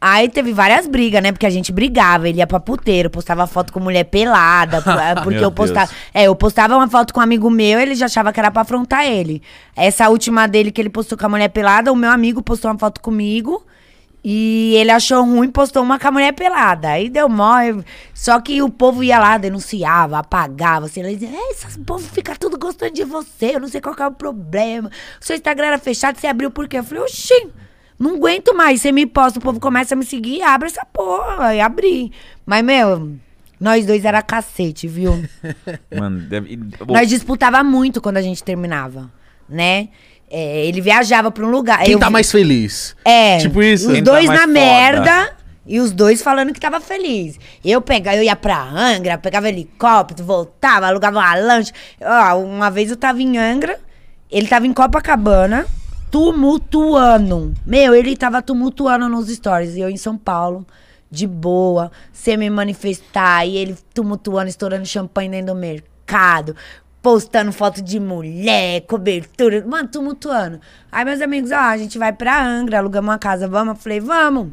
Aí teve várias brigas, né? Porque a gente brigava, ele ia pra puteiro, postava foto com mulher pelada, é, porque Meu eu postava. Deus. É, eu postava uma foto com um amigo meu, ele já achava que era pra afrontar ele. Essa última dele que ele postou com a mulher pelada, o meu amigo postou uma foto comigo. E ele achou ruim, postou uma com a mulher pelada. Aí deu mó. Só que o povo ia lá, denunciava, apagava. Assim, ele dizia, "É, esses povo fica tudo gostando de você, eu não sei qual é o problema. O seu Instagram era fechado, você abriu por quê? Eu falei, oxi, não aguento mais. Você me posta, o povo começa a me seguir, abre essa porra. Aí abri. Mas, meu, nós dois era cacete, viu? Mano, deve... e- Nós disputava muito quando a gente terminava, né? É, ele viajava pra um lugar. Quem eu tá mais feliz? é, Tipo isso? Os Quem tá dois mais na foda? merda e os dois falando que tava feliz. Eu pegava, eu ia pra Angra, pegava helicóptero, voltava, alugava uma lancha. Ó, uma vez eu tava em Angra, ele tava em Copacabana, tumultuando. Meu, ele tava tumultuando nos stories. E eu em São Paulo, de boa, sem me manifestar. E ele tumultuando, estourando champanhe dentro do mercado. Postando foto de mulher, cobertura, mano, tumultuando. Aí meus amigos, ó, a gente vai pra Angra, alugamos uma casa, vamos? Eu falei, vamos.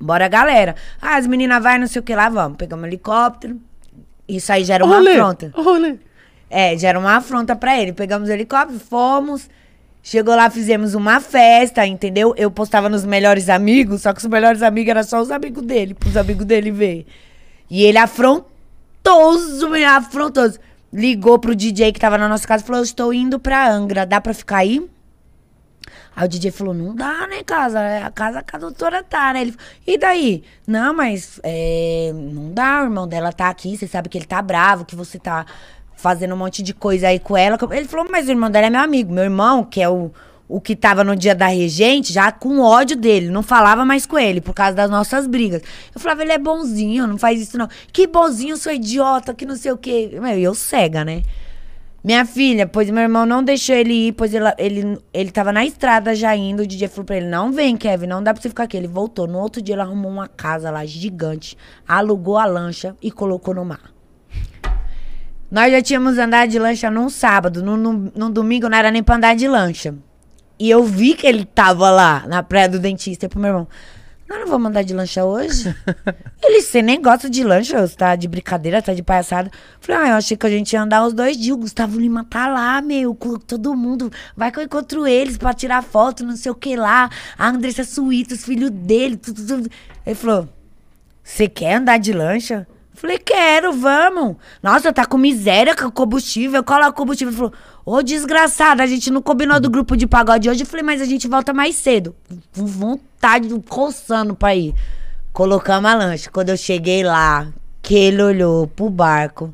Bora, galera. Ah, as meninas vai, não sei o que lá, vamos. Pegamos um helicóptero. Isso aí já era uma Olê, afronta. olê. É, já era uma afronta pra ele. Pegamos o helicóptero, fomos. Chegou lá, fizemos uma festa, entendeu? Eu postava nos melhores amigos, só que os melhores amigos eram só os amigos dele, pros amigos dele ver. E ele afrontoso, afrontoso. Ligou pro DJ que tava na nossa casa e falou: estou indo pra Angra, dá pra ficar aí? Aí o DJ falou, não dá, né, casa? É A casa que a doutora tá, né? Ele falou, e daí? Não, mas é, não dá, o irmão dela tá aqui, você sabe que ele tá bravo, que você tá fazendo um monte de coisa aí com ela. Ele falou, mas o irmão dela é meu amigo. Meu irmão, que é o, o que tava no dia da regente, já com ódio dele, não falava mais com ele, por causa das nossas brigas. Eu falava, ele é bonzinho, não faz isso não. Que bonzinho, sou idiota, que não sei o quê. Meu, eu cega, né? Minha filha, pois meu irmão não deixou ele ir, pois ele, ele, ele tava na estrada já indo. O DJ falou pra ele: Não vem, Kevin, não dá pra você ficar aqui. Ele voltou. No outro dia, ele arrumou uma casa lá gigante, alugou a lancha e colocou no mar. Nós já tínhamos andado de lancha num sábado. No, no, no domingo não era nem pra andar de lancha. E eu vi que ele tava lá na praia do dentista. E pro meu irmão: Nós não vamos andar de lancha hoje? Ele, você nem gosta de lancha, você tá de brincadeira, tá de palhaçada. Falei, ah, eu achei que a gente ia andar os dois dias. O Gustavo Lima tá lá, meu, com todo mundo. Vai que eu encontro eles pra tirar foto, não sei o que lá. A Andressa Suíta, os filhos dele, tudo, tudo. Ele falou, você quer andar de lancha? Falei, quero, vamos. Nossa, tá com miséria com combustível. Cola o combustível. Ele falou, ô desgraçada, a gente não combinou do grupo de pagode hoje. Eu falei, mas a gente volta mais cedo. Com vontade, coçando pra ir. Colocamos a lancha. Quando eu cheguei lá, que ele olhou pro barco.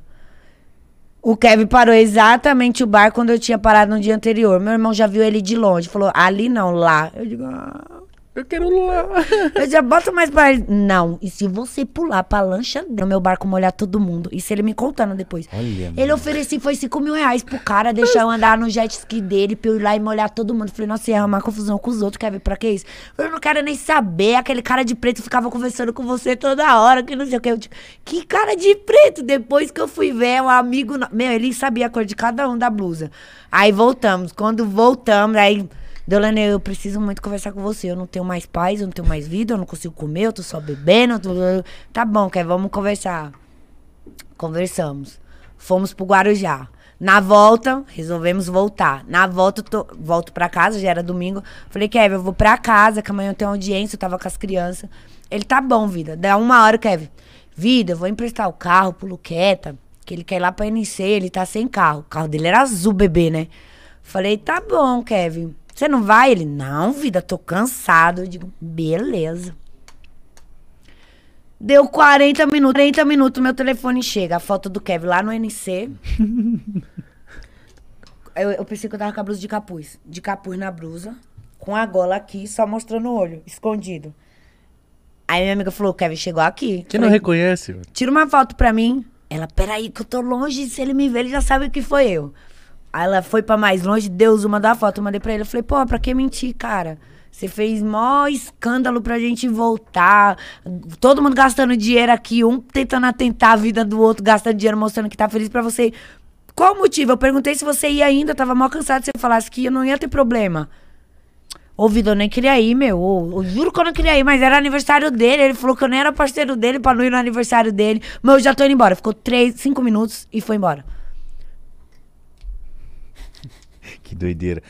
O Kevin parou exatamente o barco quando eu tinha parado no dia anterior. Meu irmão já viu ele de longe. Falou, ali não, lá. Eu digo, ah. Eu quero lá. Eu já boto mais pra ele. Não, e se você pular pra lancha no meu barco molhar todo mundo? Isso ele me contando depois. Olha, ele ofereceu, foi 5 mil reais pro cara deixar eu andar no jet ski dele pra eu ir lá e molhar todo mundo. Falei, nossa, ia arrumar confusão com os outros, quer ver pra que isso? Eu não quero nem saber. Aquele cara de preto ficava conversando com você toda hora, que não sei o que. Eu digo, que cara de preto? Depois que eu fui ver, um amigo. Meu, ele sabia a cor de cada um da blusa. Aí voltamos. Quando voltamos, aí. Deolane, eu preciso muito conversar com você. Eu não tenho mais paz, eu não tenho mais vida, eu não consigo comer, eu tô só bebendo. tô- Tá bom, quer? Vamos conversar. Conversamos. Fomos pro Guarujá. Na volta, resolvemos voltar. Na volta, tô, volto pra casa, já era domingo. Falei, Kevin, eu vou pra casa, que amanhã eu tenho audiência, eu tava com as crianças. Ele, tá bom, vida. Dá uma hora, Kevin. Vida, eu vou emprestar o carro pro Luqueta, que ele quer ir lá pra NC, ele tá sem carro. O carro dele era azul, bebê, né? Falei, tá bom, Kevin. Você não vai? Ele, não, vida, tô cansado. Eu digo, beleza. Deu 40 minutos, 40 minutos, meu telefone chega. A foto do Kevin lá no NC. eu, eu pensei que eu tava com a blusa de capuz. De capuz na blusa, com a gola aqui, só mostrando o olho, escondido. Aí minha amiga falou, Kevin chegou aqui. Quem não reconhece? Tira uma foto pra mim. Ela, peraí, que eu tô longe. Se ele me ver, ele já sabe que foi eu. Aí ela foi pra mais longe, Deus, uma da foto. Eu mandei pra ele. Eu falei, pô, pra que mentir, cara? Você fez mó escândalo pra gente voltar. Todo mundo gastando dinheiro aqui, um tentando atentar a vida do outro, gastando dinheiro, mostrando que tá feliz pra você. Qual o motivo? Eu perguntei se você ia ainda, eu tava mó cansado. Se você falasse que eu não ia ter problema. Vitor, eu nem queria ir, meu. Ô, eu juro que eu não queria ir, mas era aniversário dele. Ele falou que eu nem era parceiro dele pra não ir no aniversário dele. Mas eu já tô indo embora. Ficou três, cinco minutos e foi embora. Que doideira.